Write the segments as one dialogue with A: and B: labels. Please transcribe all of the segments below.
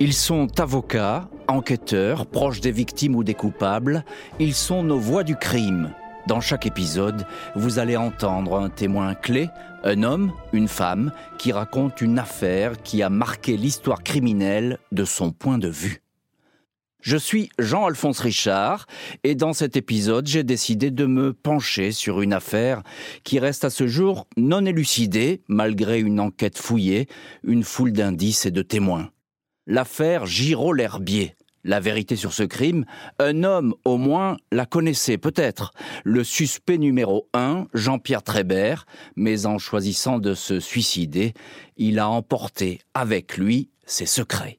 A: Ils sont avocats, enquêteurs, proches des victimes ou des coupables. Ils sont nos voix du crime. Dans chaque épisode, vous allez entendre un témoin clé, un homme, une femme, qui raconte une affaire qui a marqué l'histoire criminelle de son point de vue. Je suis Jean-Alphonse Richard et dans cet épisode, j'ai décidé de me pencher sur une affaire qui reste à ce jour non élucidée malgré une enquête fouillée, une foule d'indices et de témoins. L'affaire Giraud-L'Herbier. La vérité sur ce crime, un homme au moins la connaissait peut-être, le suspect numéro un, Jean-Pierre Trébert, mais en choisissant de se suicider, il a emporté avec lui ses secrets.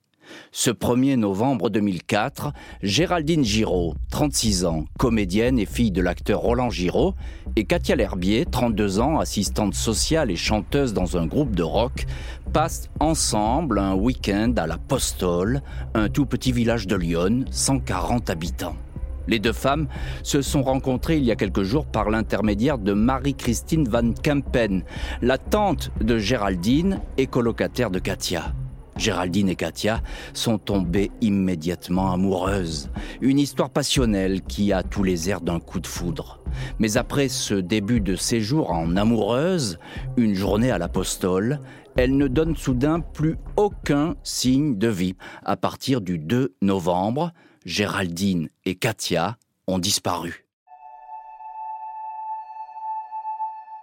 A: Ce 1er novembre 2004, Géraldine Giraud, 36 ans, comédienne et fille de l'acteur Roland Giraud, et Katia L'Herbier, 32 ans, assistante sociale et chanteuse dans un groupe de rock, passent ensemble un week-end à la Postole, un tout petit village de Lyon, 140 habitants. Les deux femmes se sont rencontrées il y a quelques jours par l'intermédiaire de Marie-Christine Van Kempen, la tante de Géraldine et colocataire de Katia. Géraldine et Katia sont tombées immédiatement amoureuses. Une histoire passionnelle qui a tous les airs d'un coup de foudre. Mais après ce début de séjour en amoureuse, une journée à l'apostole, elle ne donne soudain plus aucun signe de vie. À partir du 2 novembre, Géraldine et Katia ont disparu.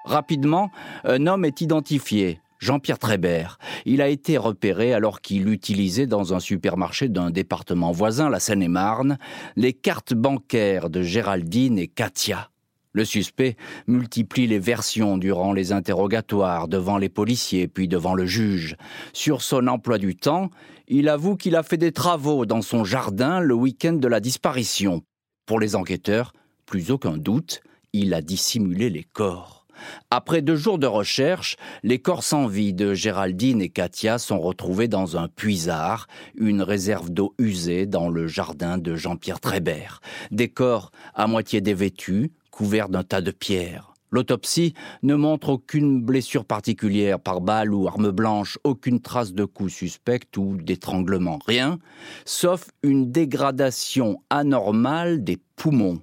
A: Rapidement, un homme est identifié, Jean-Pierre Trébert. Il a été repéré alors qu'il utilisait dans un supermarché d'un département voisin, la Seine-et-Marne, les cartes bancaires de Géraldine et Katia. Le suspect multiplie les versions durant les interrogatoires devant les policiers puis devant le juge. Sur son emploi du temps, il avoue qu'il a fait des travaux dans son jardin le week-end de la disparition. Pour les enquêteurs, plus aucun doute, il a dissimulé les corps. Après deux jours de recherche, les corps sans vie de Géraldine et Katia sont retrouvés dans un puisard, une réserve d'eau usée dans le jardin de Jean-Pierre Trébert. Des corps à moitié dévêtus, couverts d'un tas de pierres. L'autopsie ne montre aucune blessure particulière par balle ou arme blanche, aucune trace de coup suspect ou d'étranglement, rien, sauf une dégradation anormale des poumons.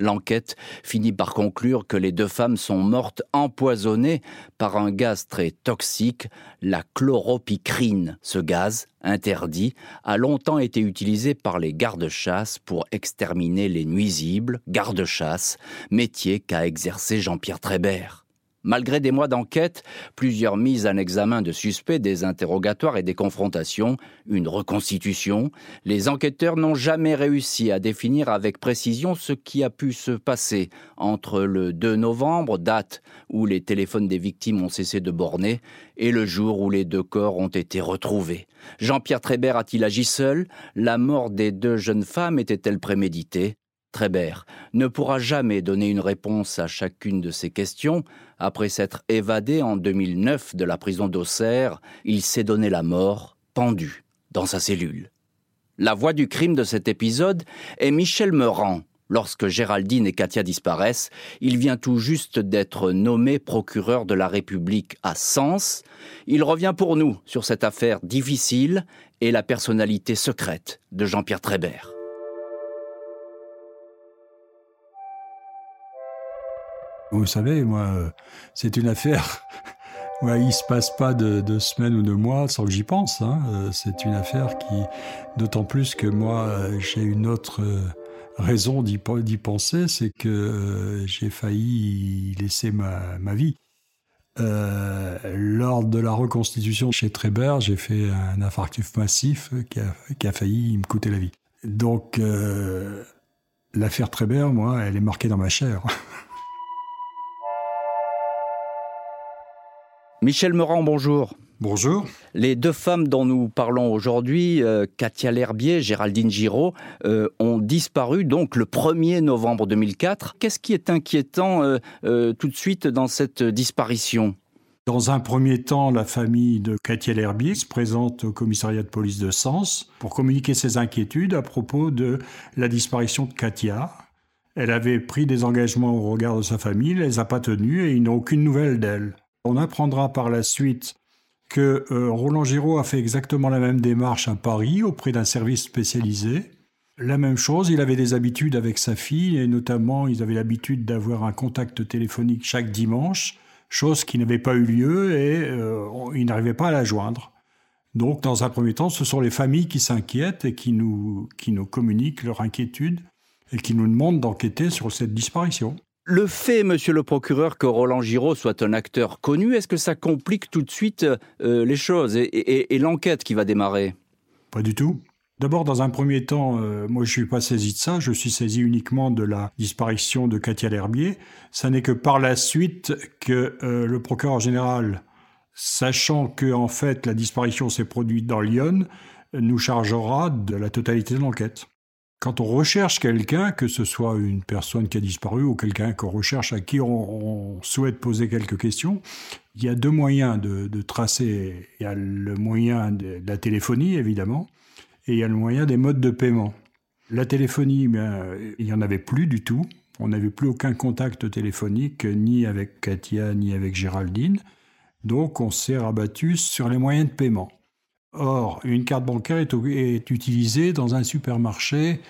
A: L'enquête finit par conclure que les deux femmes sont mortes empoisonnées par un gaz très toxique, la chloropicrine. Ce gaz, interdit, a longtemps été utilisé par les gardes-chasse pour exterminer les nuisibles, gardes-chasse, métier qu'a exercé Jean-Pierre Trébert. Malgré des mois d'enquête, plusieurs mises en examen de suspects, des interrogatoires et des confrontations, une reconstitution, les enquêteurs n'ont jamais réussi à définir avec précision ce qui a pu se passer. Entre le 2 novembre, date où les téléphones des victimes ont cessé de borner, et le jour où les deux corps ont été retrouvés. Jean-Pierre Trébert a-t-il agi seul? La mort des deux jeunes femmes était-elle préméditée? Trébert ne pourra jamais donner une réponse à chacune de ces questions. Après s'être évadé en 2009 de la prison d'Auxerre, il s'est donné la mort, pendu, dans sa cellule. La voix du crime de cet épisode est Michel Meurant. Lorsque Géraldine et Katia disparaissent, il vient tout juste d'être nommé procureur de la République à Sens. Il revient pour nous sur cette affaire difficile et la personnalité secrète de Jean-Pierre Trébert.
B: Vous savez, moi, euh, c'est une affaire. où il se passe pas de, semaines ou de mois sans que j'y pense. Hein. Euh, c'est une affaire qui, d'autant plus que moi, euh, j'ai une autre raison d'y penser, c'est que j'ai failli laisser ma, ma vie. lors de la reconstitution chez Trébert, j'ai fait un infarctus massif qui a, qui a failli me coûter la vie. Donc, l'affaire Trébert, moi, elle est marquée dans ma chair.
A: Michel Meurant, bonjour.
B: Bonjour.
A: Les deux femmes dont nous parlons aujourd'hui, euh, Katia L'Herbier, Géraldine Giraud, euh, ont disparu donc le 1er novembre 2004. Qu'est-ce qui est inquiétant euh, tout de suite dans cette disparition?
B: Dans un premier temps, la famille de Katia L'Herbier se présente au commissariat de police de Sens pour communiquer ses inquiétudes à propos de la disparition de Katia. Elle avait pris des engagements au regard de sa famille, elle les a pas tenus et ils n'ont aucune nouvelle d'elle. On apprendra par la suite que euh, Roland Giraud a fait exactement la même démarche à Paris auprès d'un service spécialisé. La même chose, il avait des habitudes avec sa fille et notamment ils avaient l'habitude d'avoir un contact téléphonique chaque dimanche, chose qui n'avait pas eu lieu et euh, il n'arrivait pas à la joindre. Donc dans un premier temps, ce sont les familles qui s'inquiètent et qui nous, qui nous communiquent leur inquiétude et qui nous demandent d'enquêter sur cette disparition.
A: Le fait, monsieur le procureur, que Roland Giraud soit un acteur connu, est-ce que ça complique tout de suite euh, les choses et, l'enquête qui va démarrer?
B: Pas du tout. D'abord, dans un premier temps, euh, moi je ne suis pas saisi de ça, je suis saisi uniquement de la disparition de Katia L'Herbier. Ça n'est que par la suite que euh, le procureur général, sachant que en fait la disparition s'est produite dans Lyon, nous chargera de la totalité de l'enquête. Quand on recherche quelqu'un, que ce soit une personne qui a disparu ou quelqu'un qu'on recherche à qui on, souhaite poser quelques questions, il y a deux moyens de, tracer. Il y a le moyen de, la téléphonie, évidemment, et il y a le moyen des modes de paiement. La téléphonie, il n'y en avait plus du tout. On n'avait plus aucun contact téléphonique, ni avec Katia, ni avec Géraldine. Donc on s'est rabattu sur les moyens de paiement. Or, une carte bancaire est, utilisée dans un supermarché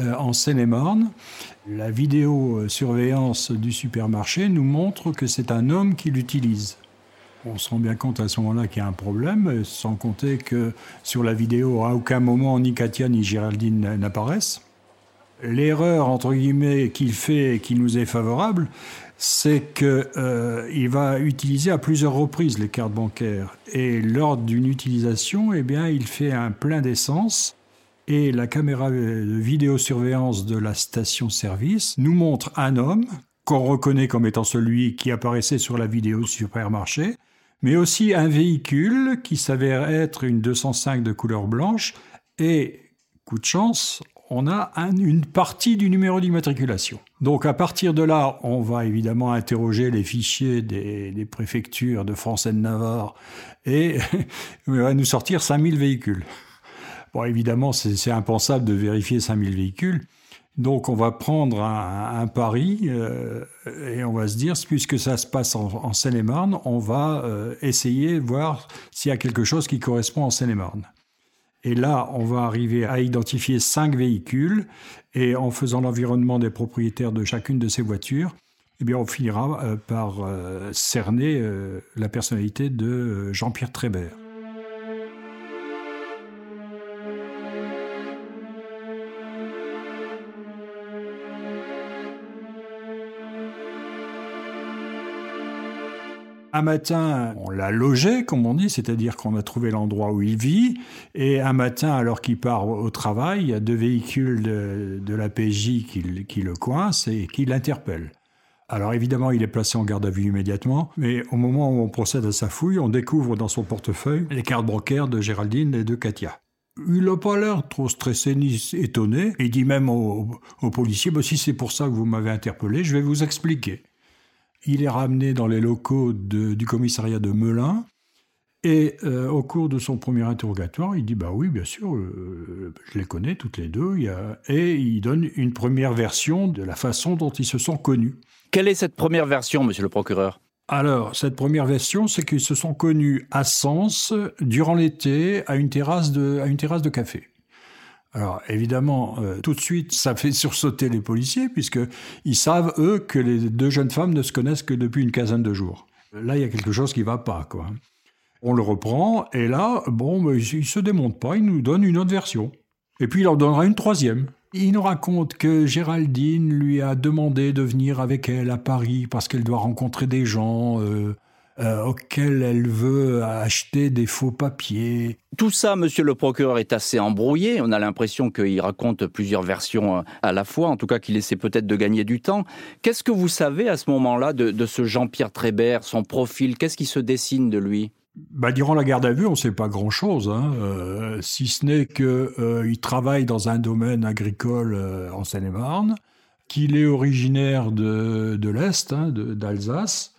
B: euh, en Seine-et-Marne. La vidéosurveillance du supermarché nous montre que c'est un homme qui l'utilise. On se rend bien compte à ce moment-là qu'il y a un problème, sans compter que sur la vidéo, à aucun moment ni Katia ni Géraldine n'apparaissent. L'erreur, entre guillemets, qu'il fait et qui nous est favorable, c'est qu'il euh, va utiliser à plusieurs reprises les cartes bancaires. Et lors d'une utilisation, eh bien, il fait un plein d'essence. Et la caméra de vidéosurveillance de la station-service nous montre un homme qu'on reconnaît comme étant celui qui apparaissait sur la vidéo supermarché, mais aussi un véhicule qui s'avère être une 205 de couleur blanche. Et, coup de chance, on a une partie du numéro d'immatriculation. Donc à partir de là, on va évidemment interroger les fichiers des, préfectures de France et de Navarre et on va nous sortir 5000 véhicules. Bon, évidemment, c'est impensable de vérifier 5000 véhicules. Donc on va prendre un, pari euh, et on va se dire, puisque ça se passe en, Seine-et-Marne, on va euh, essayer voir s'il y a quelque chose qui correspond en Seine-et-Marne. Et là, on va arriver à identifier cinq véhicules et en faisant l'environnement des propriétaires de chacune de ces voitures, eh bien, on finira euh, par euh, cerner euh, la personnalité de Jean-Pierre Trébert. Un matin, on l'a logé, comme on dit, c'est-à-dire qu'on a trouvé l'endroit où il vit. Et un matin, alors qu'il part au travail, il y a deux véhicules de, la PJ qui, le coincent et qui l'interpellent. Alors évidemment, il est placé en garde à vue immédiatement, mais au moment où on procède à sa fouille, on découvre dans son portefeuille les cartes bancaires de Géraldine et de Katia. Il n'a pas l'air trop stressé ni étonné. Il dit même au, policier, bah, si c'est pour ça que vous m'avez interpellé, je vais vous expliquer. Il est ramené dans les locaux du commissariat de Melun. Et euh, au cours de son premier interrogatoire, il dit Bah oui, bien sûr, euh, je les connais toutes les deux. Et il donne une première version de la façon dont ils se sont connus.
A: Quelle est cette première version, monsieur le procureur?
B: Alors, cette première version, c'est qu'ils se sont connus à Sens durant l'été à une terrasse de, à une terrasse de café. Alors évidemment, euh, tout de suite, ça fait sursauter les policiers puisqu'ils savent eux que les deux jeunes femmes ne se connaissent que depuis une quinzaine de jours. Là, il y a quelque chose qui va pas, quoi. On le reprend et là, bon, il se démonte pas, il nous donne une autre version. Et puis il en donnera une troisième. Il nous raconte que Géraldine lui a demandé de venir avec elle à Paris parce qu'elle doit rencontrer des gens. Euh, euh, auquel elle veut acheter des faux papiers.
A: Tout ça, monsieur le procureur, est assez embrouillé. On a l'impression qu'il raconte plusieurs versions euh, à la fois, en tout cas qu'il essaie peut-être de gagner du temps. Qu'est-ce que vous savez à ce moment-là de, ce Jean-Pierre Trébert, son profil? Qu'est-ce qui se dessine de lui?
B: Bah, durant la garde à vue, on ne sait pas grand-chose, hein. euh, si ce n'est qu'il travaille dans un domaine agricole en Seine-et-Marne, qu'il est originaire de, de l'Est, hein, d'Alsace,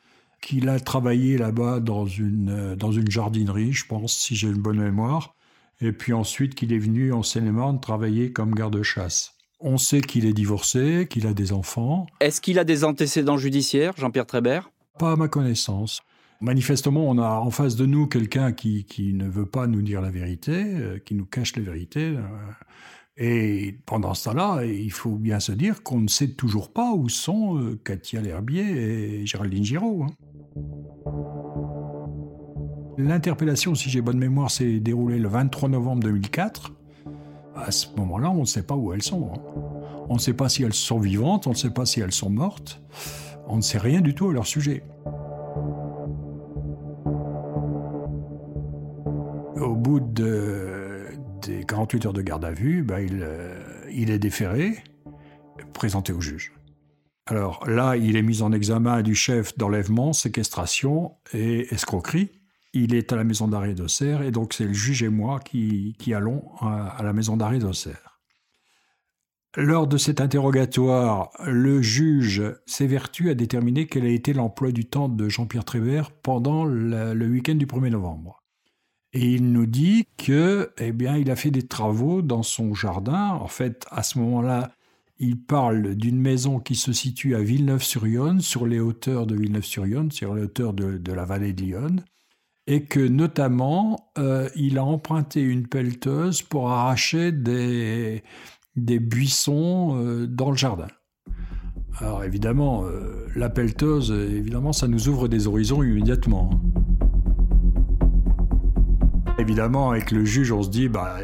B: qu'il a travaillé là-bas dans une, euh, dans une jardinerie, je pense, si j'ai une bonne mémoire, et puis ensuite qu'il est venu en Seine-et-Marne travailler comme garde-chasse. On sait qu'il est divorcé, qu'il a des enfants.
A: Est-ce qu'il a des antécédents judiciaires, Jean-Pierre Trébert?
B: Pas à ma connaissance. Manifestement, on a en face de nous quelqu'un qui, qui ne veut pas nous dire la vérité, euh, qui nous cache la vérité. Et pendant ce temps-là, il faut bien se dire qu'on ne sait toujours pas où sont euh, Katia L'Herbier et Géraldine Giraud. Hein. L'interpellation, si j'ai bonne mémoire, s'est déroulée le 23 novembre 2004. À ce moment-là, on ne sait pas où elles sont. Hein. On ne sait pas si elles sont vivantes, on ne sait pas si elles sont mortes. On ne sait rien du tout à leur sujet. Au bout de, des 48 heures de garde à vue, bah, il, euh, il est déféré, présenté au juge. Alors là, il est mis en examen du chef d'enlèvement, séquestration et escroquerie. Il est à la maison d'arrêt d'Auxerre et donc c'est le juge et moi qui, qui allons à, la maison d'arrêt d'Auxerre. Lors de cet interrogatoire, le juge s'évertue à déterminer quel a été l'emploi du temps de Jean-Pierre Trébert pendant le week-end du 1er novembre. Et il nous dit que, eh bien, il a fait des travaux dans son jardin. En fait, à ce moment-là, il parle d'une maison qui se situe à Villeneuve-sur-Yonne, sur les hauteurs de Villeneuve-sur-Yonne, sur les hauteurs de, la vallée de Lyon, et que notamment, euh, il a emprunté une pelleteuse pour arracher des, buissons euh, dans le jardin. Alors évidemment, euh, la pelleteuse, évidemment, ça nous ouvre des horizons immédiatement. Évidemment, avec le juge, on se dit, bah,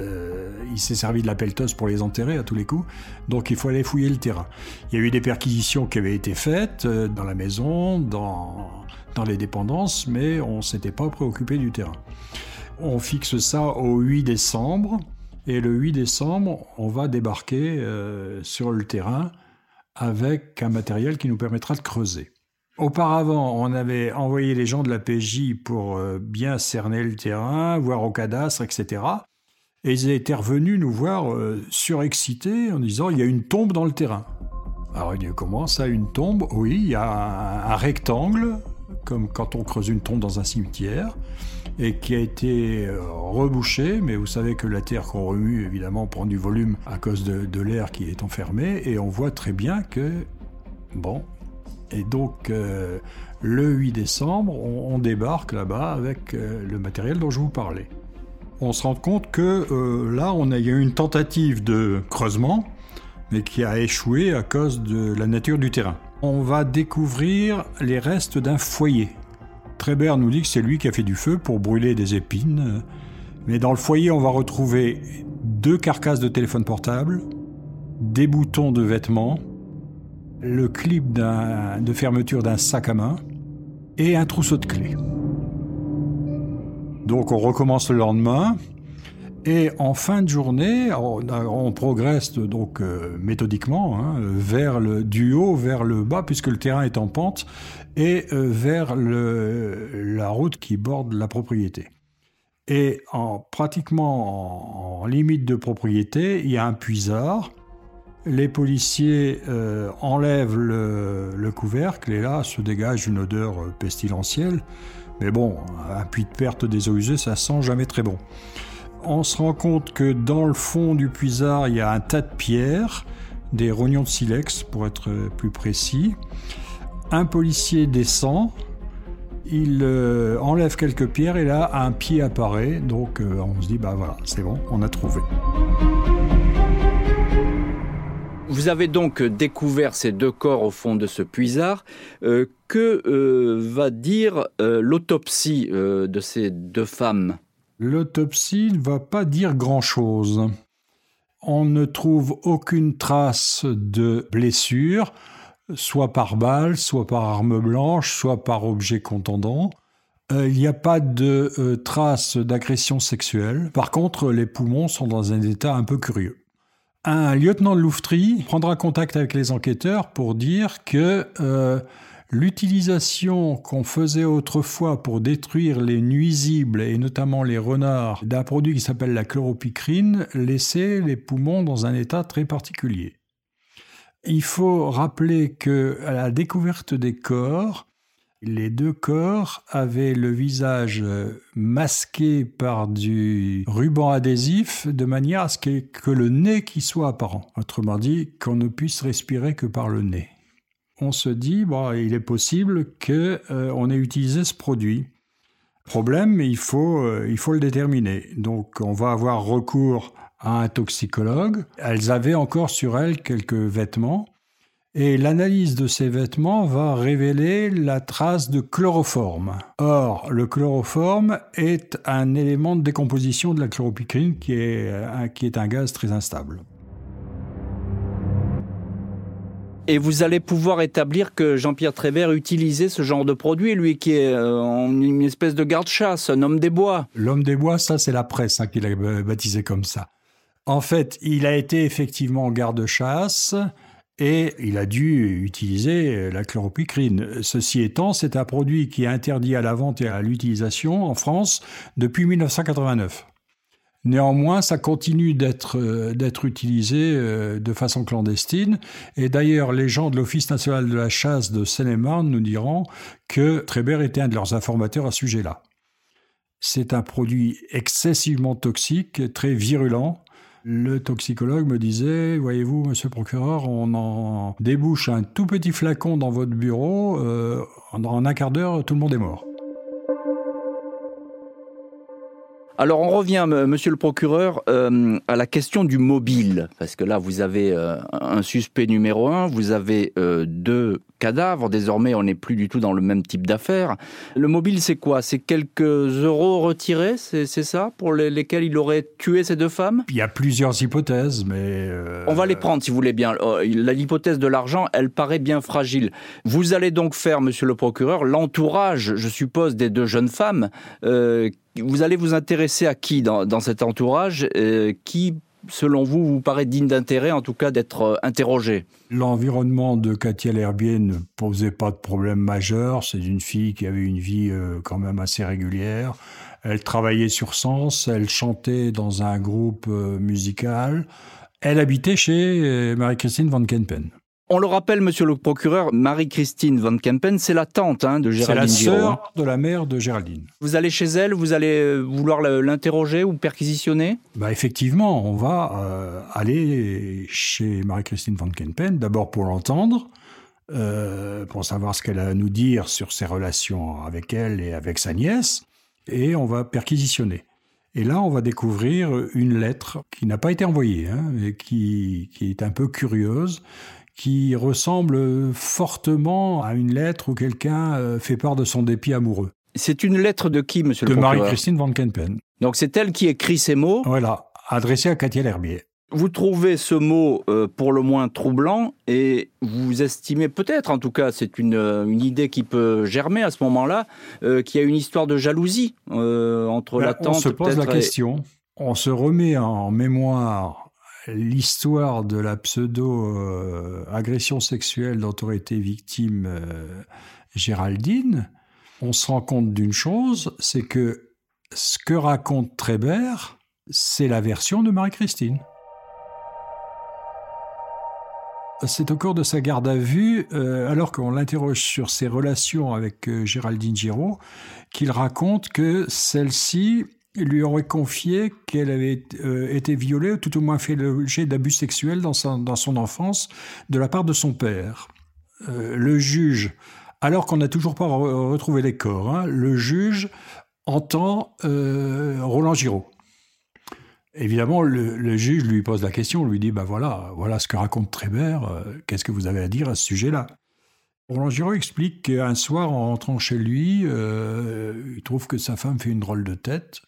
B: euh, il s'est servi de la pelleteuse pour les enterrer à tous les coups, donc il faut aller fouiller le terrain. Il y a eu des perquisitions qui avaient été faites euh, dans la maison, dans, les dépendances, mais on ne s'était pas préoccupé du terrain. On fixe ça au 8 décembre, et le 8 décembre, on va débarquer euh, sur le terrain avec un matériel qui nous permettra de creuser. Auparavant, on avait envoyé les gens de la PJ pour euh, bien cerner le terrain, voir au cadastre, etc. Et ils étaient revenus nous voir euh, surexcités en disant il y a une tombe dans le terrain. Alors il dit comment ça, une tombe? Oui, il y a un, rectangle, comme quand on creuse une tombe dans un cimetière, et qui a été euh, rebouché, mais vous savez que la terre qu'on remue, évidemment, prend du volume à cause de, de l'air qui est enfermé, et on voit très bien que, bon, et donc, euh, le 8 décembre, on, débarque là-bas avec euh, le matériel dont je vous parlais. On se rend compte que euh, là, on a, il y a eu une tentative de creusement, mais qui a échoué à cause de la nature du terrain. On va découvrir les restes d'un foyer. Trébert nous dit que c'est lui qui a fait du feu pour brûler des épines. Mais dans le foyer, on va retrouver deux carcasses de téléphone portable, des boutons de vêtements, le clip de fermeture d'un sac à main et un trousseau de clés. Donc on recommence le lendemain et en fin de journée, on, progresse donc euh, méthodiquement hein, vers le du haut vers le bas puisque le terrain est en pente et euh, vers la route qui borde la propriété. Et en pratiquement en limite de propriété, il y a un puisard les policiers euh, enlèvent le, couvercle et là se dégage une odeur euh, pestilentielle. Mais bon, un puits de perte des eaux usées, ça sent jamais très bon. On se rend compte que dans le fond du puisard, il y a un tas de pierres, des rognons de silex pour être plus précis. Un policier descend, il euh, enlève quelques pierres et là un pied apparaît. Donc on se dit bah voilà, c'est bon, on a trouvé.
A: Vous avez donc découvert ces deux corps au fond de ce puisard. Euh, que euh, va dire euh, l'autopsie de ces deux femmes?
B: L'autopsie ne va pas dire grand-chose. On ne trouve aucune trace de blessure, soit par balle, soit par arme blanche, soit par objet contendant. Il n'y a pas de trace d'agression sexuelle. Par contre, les poumons sont dans un état un peu curieux un lieutenant de Louftry prendra contact avec les enquêteurs pour dire que euh, l'utilisation qu'on faisait autrefois pour détruire les nuisibles et notamment les renards d'un produit qui s'appelle la chloropicrine laissait les poumons dans un état très particulier. Il faut rappeler que à la découverte des corps, les deux corps avaient le visage masqué par du ruban adhésif de manière à ce que, le nez qui soit apparent. Autrement dit, qu'on ne puisse respirer que par le nez. on se dit, il est possible qu'on on ait utilisé ce produit. Problème, faut, il faut le déterminer. Donc, on va avoir recours à un toxicologue. Elles avaient encore sur elles quelques vêtements. Et l'analyse de ces vêtements va révéler la trace de chloroforme. Or, le chloroforme est un élément de décomposition de la chloropicrine qui est, qui est un gaz très instable.
A: Et vous allez pouvoir établir que Jean-Pierre Trébert utilisait ce genre de produit, lui qui est euh, une espèce de garde-chasse, un homme des bois.
B: L'homme des bois, ça c'est la presse hein, qui l'a baptisé comme ça. En fait, il a été effectivement garde-chasse et il a dû utiliser la chloropicrine. Ceci étant, c'est un produit qui est interdit à la vente et à l'utilisation en France depuis 1989. Néanmoins, ça continue d'être euh, utilisé euh, de façon clandestine. Et d'ailleurs, les gens de l'Office national de la chasse de Seine-et-Marne nous diront que Trébert était un de leurs informateurs à ce sujet-là. C'est un produit excessivement toxique, très virulent, le toxicologue me disait, voyez-vous, monsieur le procureur, on en débouche un tout petit flacon dans votre bureau, euh, en un quart d'heure, tout le monde est mort.
A: Alors on revient, monsieur le procureur, euh, à la question du mobile, parce que là vous avez euh, un suspect numéro un, vous avez euh, deux cadavres, désormais on n'est plus du tout dans le même type d'affaires. Le mobile c'est quoi? C'est quelques euros retirés, c'est ça, pour lesquels il aurait tué ces deux femmes?
B: Il y a plusieurs hypothèses, mais...
A: On va les prendre si vous voulez bien. L'hypothèse de l'argent, elle paraît bien fragile. Vous allez donc faire, monsieur le procureur, l'entourage, je suppose, des deux jeunes femmes vous allez vous intéresser à qui dans, cet entourage? Euh, Qui, selon vous, vous paraît digne d'intérêt, en tout cas d'être euh, interrogé
B: L'environnement de Katia L'Herbier ne posait pas de problème majeur. C'est une fille qui avait une vie euh, quand même assez régulière. Elle travaillait sur Sens, elle chantait dans un groupe musical. Elle habitait chez Marie-Christine Van Kempen.
A: On le rappelle, monsieur le procureur, Marie-Christine Van Kempen, c'est la tante hein, de Géraldine
B: C'est la
A: sœur
B: de la mère de Géraldine.
A: Vous allez chez elle, vous allez euh, vouloir l'interroger ou perquisitionner?
B: Bah Effectivement, on va euh, aller chez Marie-Christine Van Kempen, d'abord pour l'entendre, euh, pour savoir ce qu'elle a à nous dire sur ses relations avec elle et avec sa nièce, et on va perquisitionner. Et là, on va découvrir une lettre qui n'a pas été envoyée, hein, et qui, qui est un peu curieuse, qui ressemble fortement à une lettre où quelqu'un euh, fait part de son dépit amoureux.
A: C'est une lettre de qui, monsieur
B: de
A: le
B: procureur De Marie-Christine Van Kempen.
A: Donc c'est elle qui écrit ces mots
B: Voilà, adressée à Katia L'Herbier.
A: Vous trouvez ce mot euh, pour le moins troublant et vous estimez peut-être, en tout cas c'est une, euh, une, idée qui peut germer à ce moment-là, qu'il y a une histoire de jalousie entre ben, la tante...
B: On se pose la question, on se remet en mémoire l'histoire de la pseudo-agression sexuelle dont aurait été victime euh, Géraldine, on se rend compte d'une chose, c'est que ce que raconte Trébert, c'est la version de Marie-Christine. C'est au cours de sa garde à vue, euh, alors qu'on l'interroge sur ses relations avec euh, Géraldine Giraud, qu'il raconte que celle-ci lui aurait confié qu'elle avait euh, été violée, ou tout au moins fait l'objet d'abus sexuels dans, son enfance de la part de son père. Euh, le juge, alors qu'on n'a toujours pas retrouvé les corps, hein, le juge entend euh, Roland Giraud. Évidemment, le, juge lui pose la question, lui dit, ben voilà, voilà ce que raconte Trébert, qu'est-ce que vous avez à dire à ce sujet-là? Roland Giraud explique qu'un soir, en rentrant chez lui, il trouve que sa femme fait une drôle de tête.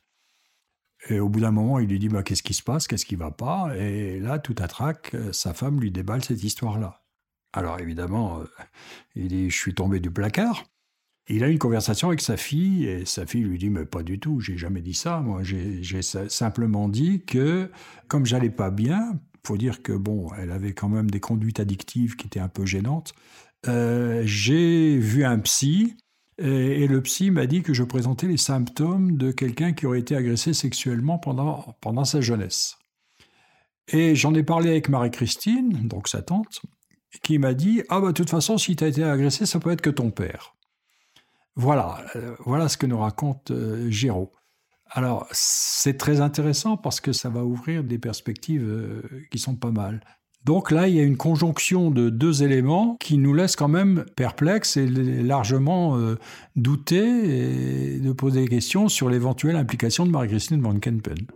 B: Et au bout d'un moment, il lui dit bah, Qu'est-ce qui se passe? Qu'est-ce qui va pas? Et là, tout à trac, sa femme lui déballe cette histoire-là. Alors évidemment, euh, il dit Je suis tombé du placard. Il a une conversation avec sa fille et sa fille lui dit mais pas du tout, j'ai jamais dit ça. Moi, j'ai simplement dit que comme j'allais pas bien, faut dire que bon, elle avait quand même des conduites addictives qui étaient un peu gênantes. Euh, j'ai vu un psy et, le psy m'a dit que je présentais les symptômes de quelqu'un qui aurait été agressé sexuellement pendant, sa jeunesse. Et j'en ai parlé avec Marie-Christine, donc sa tante, qui m'a dit Ah, bah, de toute façon, si tu as été agressé, ça peut être que ton père. Voilà, euh, voilà ce que nous raconte euh, Géraud. Alors, c'est très intéressant parce que ça va ouvrir des perspectives euh, qui sont pas mal. Donc là, il y a une conjonction de deux éléments qui nous laissent quand même perplexes et largement euh, douter et de poser des questions sur l'éventuelle implication de Marie-Christine Van Kempen.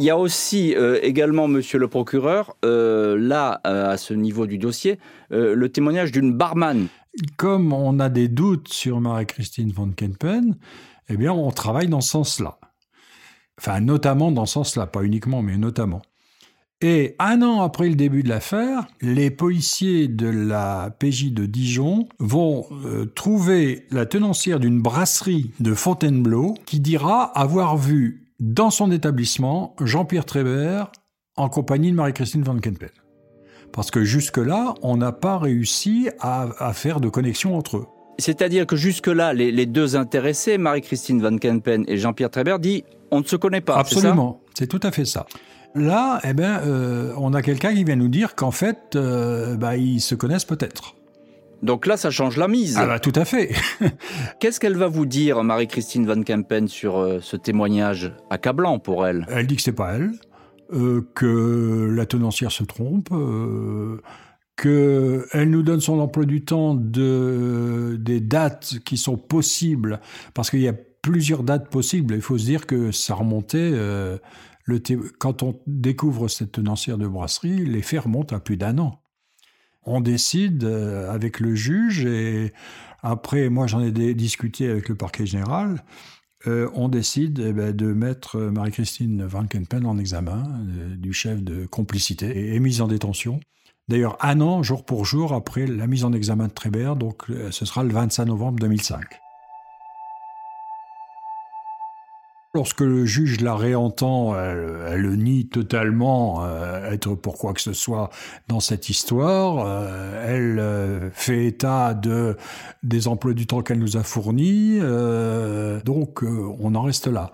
A: Il y a aussi euh, également, monsieur le procureur, euh, là, euh, à ce niveau du dossier, le témoignage d'une barman.
B: Comme on a des doutes sur Marie-Christine Van Kempen, eh bien, on travaille dans ce sens-là. Enfin, notamment dans ce sens-là, pas uniquement, mais notamment. Et un an après le début de l'affaire, les policiers de la PJ de Dijon vont trouver la tenancière d'une brasserie de Fontainebleau qui dira avoir vu dans son établissement Jean-Pierre Trébert en compagnie de Marie-Christine Van Kempen. Parce que jusque-là, on n'a pas réussi à, faire de connexion entre eux.
A: C'est-à-dire que jusque-là, les, deux intéressés, Marie-Christine Van Kempen et Jean-Pierre Trébert, dit on ne se connaît pas.
B: Absolument, c'est tout à fait ça. Là, eh ben, euh, on a quelqu'un qui vient nous dire qu'en fait, euh, bah, ils se connaissent peut-être.
A: Donc là, ça change la mise.
B: Ah bah tout à fait.
A: Qu'est-ce qu'elle va vous dire, Marie-Christine Van Kempen, sur euh, ce témoignage accablant pour elle?
B: Elle dit que c'est pas elle, euh, que la tenancière se trompe, euh, qu'elle nous donne son emploi du temps de des dates qui sont possibles, parce qu'il y a plusieurs dates possibles. Il faut se dire que ça remontait. Euh, le quand on découvre cette tenancière de brasserie, les faits remontent à plus d'un an on décide euh, avec le juge et après, moi j'en ai discuté avec le parquet général. Euh, on décide eh ben, de mettre Marie-Christine Van Kempen en examen euh, du chef de complicité et, mise en détention. D'ailleurs, un an, jour pour jour, après la mise en examen de Trébert, donc ce sera le 25 novembre 2005. Lorsque le juge la réentend, elle, le nie totalement euh, être pour quoi que ce soit dans cette histoire. Euh, elle euh, fait état de des emplois du temps qu'elle nous a fournis. donc on en reste là.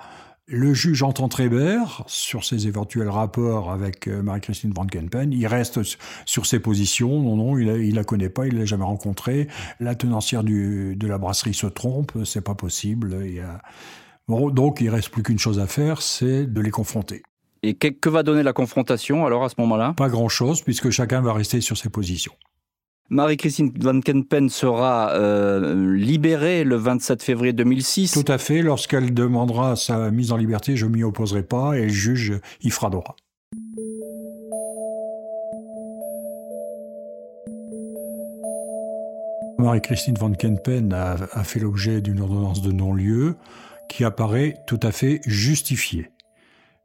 B: Le juge entend Trébert sur ses éventuels rapports avec Marie-Christine Van Kempen. Il reste sur ses positions. Non, non, il, la connaît pas, il l'a jamais rencontrée. La tenancière de la brasserie se trompe, c'est pas possible. Donc il reste plus qu'une chose à faire, c'est de les confronter.
A: Et que, va donner la confrontation alors à ce moment-là?
B: Pas grand-chose, puisque chacun va rester sur ses positions.
A: Marie-Christine Van Kempen sera euh, libérée le 27 février 2006.
B: Tout à fait. Lorsqu'elle demandera sa mise en liberté, je m'y opposerai pas et le juge y fera droit. Marie-Christine Van Kempen a fait l'objet d'une ordonnance de non-lieu qui apparaît tout à fait justifié.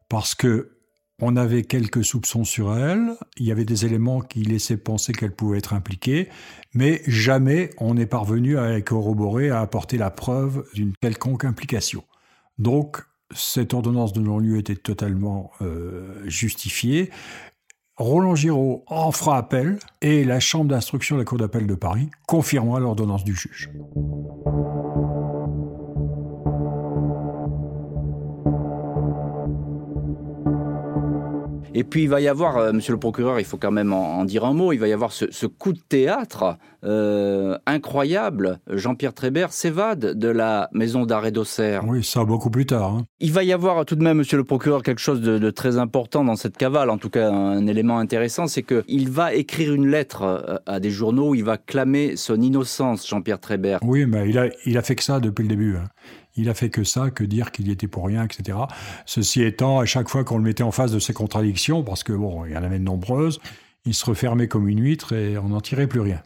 B: Parce que on avait quelques soupçons sur elle, il y avait des éléments qui laissaient penser qu'elle pouvait être impliquée, mais jamais on n'est parvenu à corroborer, à apporter la preuve d'une quelconque implication. Donc, cette ordonnance de non-lieu était totalement euh, justifiée. Roland Giraud en fera appel et la Chambre d'instruction de la Cour d'appel de Paris confirmera l'ordonnance du juge.
A: Et puis il va y avoir, euh, monsieur le procureur, il faut quand même en, dire un mot, il va y avoir ce, coup de théâtre euh, incroyable. Jean-Pierre Trébert s'évade de la maison d'arrêt d'Auxerre.
B: Oui, ça beaucoup plus tard. Hein.
A: Il va y avoir tout de même, monsieur le procureur, quelque chose de, très important dans cette cavale, en tout cas un élément intéressant, c'est qu'il va écrire une lettre euh, à des journaux où il va clamer son innocence, Jean-Pierre Trébert.
B: Oui, mais il a, il a fait que ça depuis le début. Hein. Il a fait que ça, que dire qu'il y était pour rien, etc. Ceci étant, à chaque fois qu'on le mettait en face de ses contradictions, parce que bon, il y en avait de nombreuses, il se refermait comme une huître et on n'en tirait plus rien.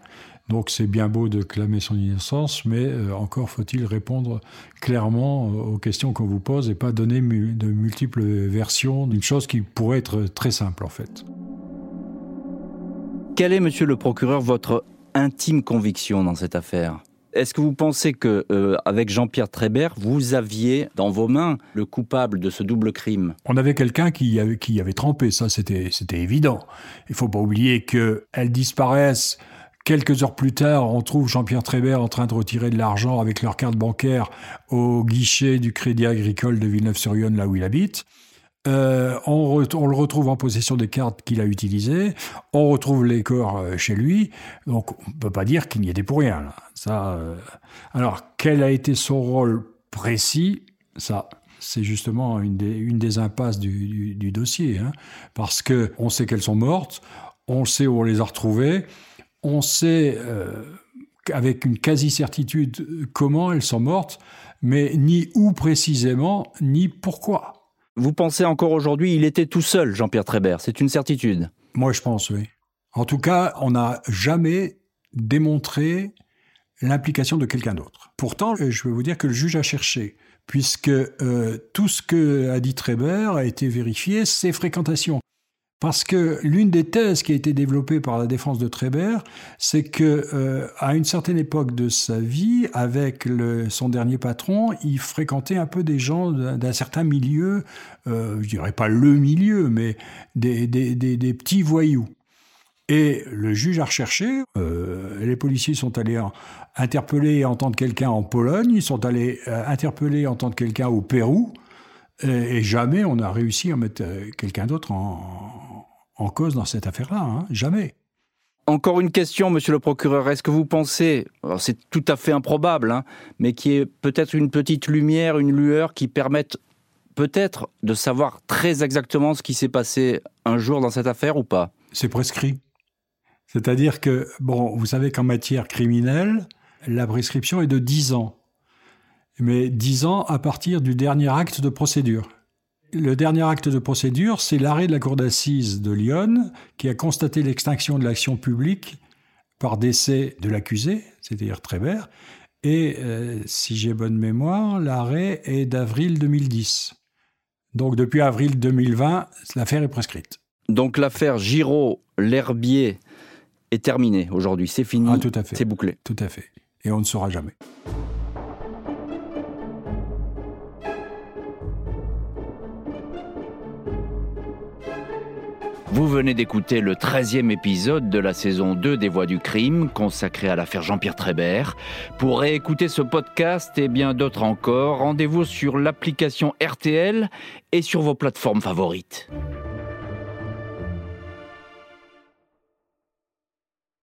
B: Donc c'est bien beau de clamer son innocence, mais euh, encore faut-il répondre clairement aux questions qu'on vous pose et pas donner de multiples versions d'une chose qui pourrait être très simple en fait.
A: Quelle est, monsieur le procureur, votre intime conviction dans cette affaire? Est-ce que vous pensez que euh, avec Jean-Pierre Trébert, vous aviez dans vos mains le coupable de ce double crime?
B: On avait quelqu'un qui avait, qui avait trempé, ça c'était évident. Il faut pas oublier que elle disparaisse. Quelques heures plus tard, on trouve Jean-Pierre Trébert en train de retirer de l'argent avec leur carte bancaire au guichet du Crédit Agricole de Villeneuve-sur-Yonne, là où il habite. Euh, on, le retrouve en possession des cartes qu'il a utilisées. On retrouve les corps euh, chez lui. Donc, on ne peut pas dire qu'il n'y était pour rien. Ça, euh, Alors, quel a été son rôle précis? Ça, c'est justement une des, impasses du, dossier. Hein. parce qu'on sait qu'elles sont mortes, on sait où on les a retrouvées, on sait avec une quasi-certitude comment elles sont mortes, mais ni où précisément, ni pourquoi.
A: Vous pensez encore aujourd'hui, il était tout seul, Jean-Pierre Trébert, c'est une certitude?
B: Moi, je pense, oui. En tout cas, on n'a jamais démontré l'implication de quelqu'un d'autre. Pourtant, je vais vous dire que le juge a cherché, puisque euh, tout ce que a dit Trébert a été vérifié, ses fréquentations. Parce que l'une des thèses qui a été développée par la défense de Trébert, c'est que euh, à une certaine époque de sa vie, avec son dernier patron, il fréquentait un peu des gens d'un certain milieu, euh, je dirais pas le milieu, mais des, petits voyous. Et le juge a recherché, euh, les policiers sont allés interpeller et entendre quelqu'un en Pologne, ils sont allés interpeller et entendre quelqu'un au Pérou, et, jamais on a réussi à mettre quelqu'un d'autre en, en cause dans cette affaire-là. Hein. Jamais.
A: Encore une question, monsieur le procureur. Est-ce que vous pensez, c'est tout à fait improbable, hein, mais qui est peut-être une petite lumière, une lueur qui permette peut-être de savoir très exactement ce qui s'est passé un jour dans cette affaire ou pas?
B: C'est prescrit. C'est-à-dire que, bon, vous savez qu'en matière criminelle, la prescription est de 10 ans. Mais 10 ans à partir du dernier acte de procédure. Le dernier acte de procédure, c'est l'arrêt de la Cour d'assises de Lyon qui a constaté l'extinction de l'action publique par décès de l'accusé, c'est-à-dire Trébert. Et euh, si j'ai bonne mémoire, l'arrêt est d'avril 2010. Donc depuis avril 2020, l'affaire est prescrite.
A: Donc l'affaire Giraud-L'Herbier est terminée aujourd'hui, c'est fini,
B: ah, tout à fait.
A: c'est bouclé.
B: Tout à fait. Et on ne saura jamais.
A: Vous venez d'écouter le 13e épisode de la saison 2 des Voix du crime, consacré à l'affaire Jean-Pierre Trébert. Pour réécouter ce podcast et bien d'autres encore, rendez-vous sur l'application RTL et sur vos plateformes favorites.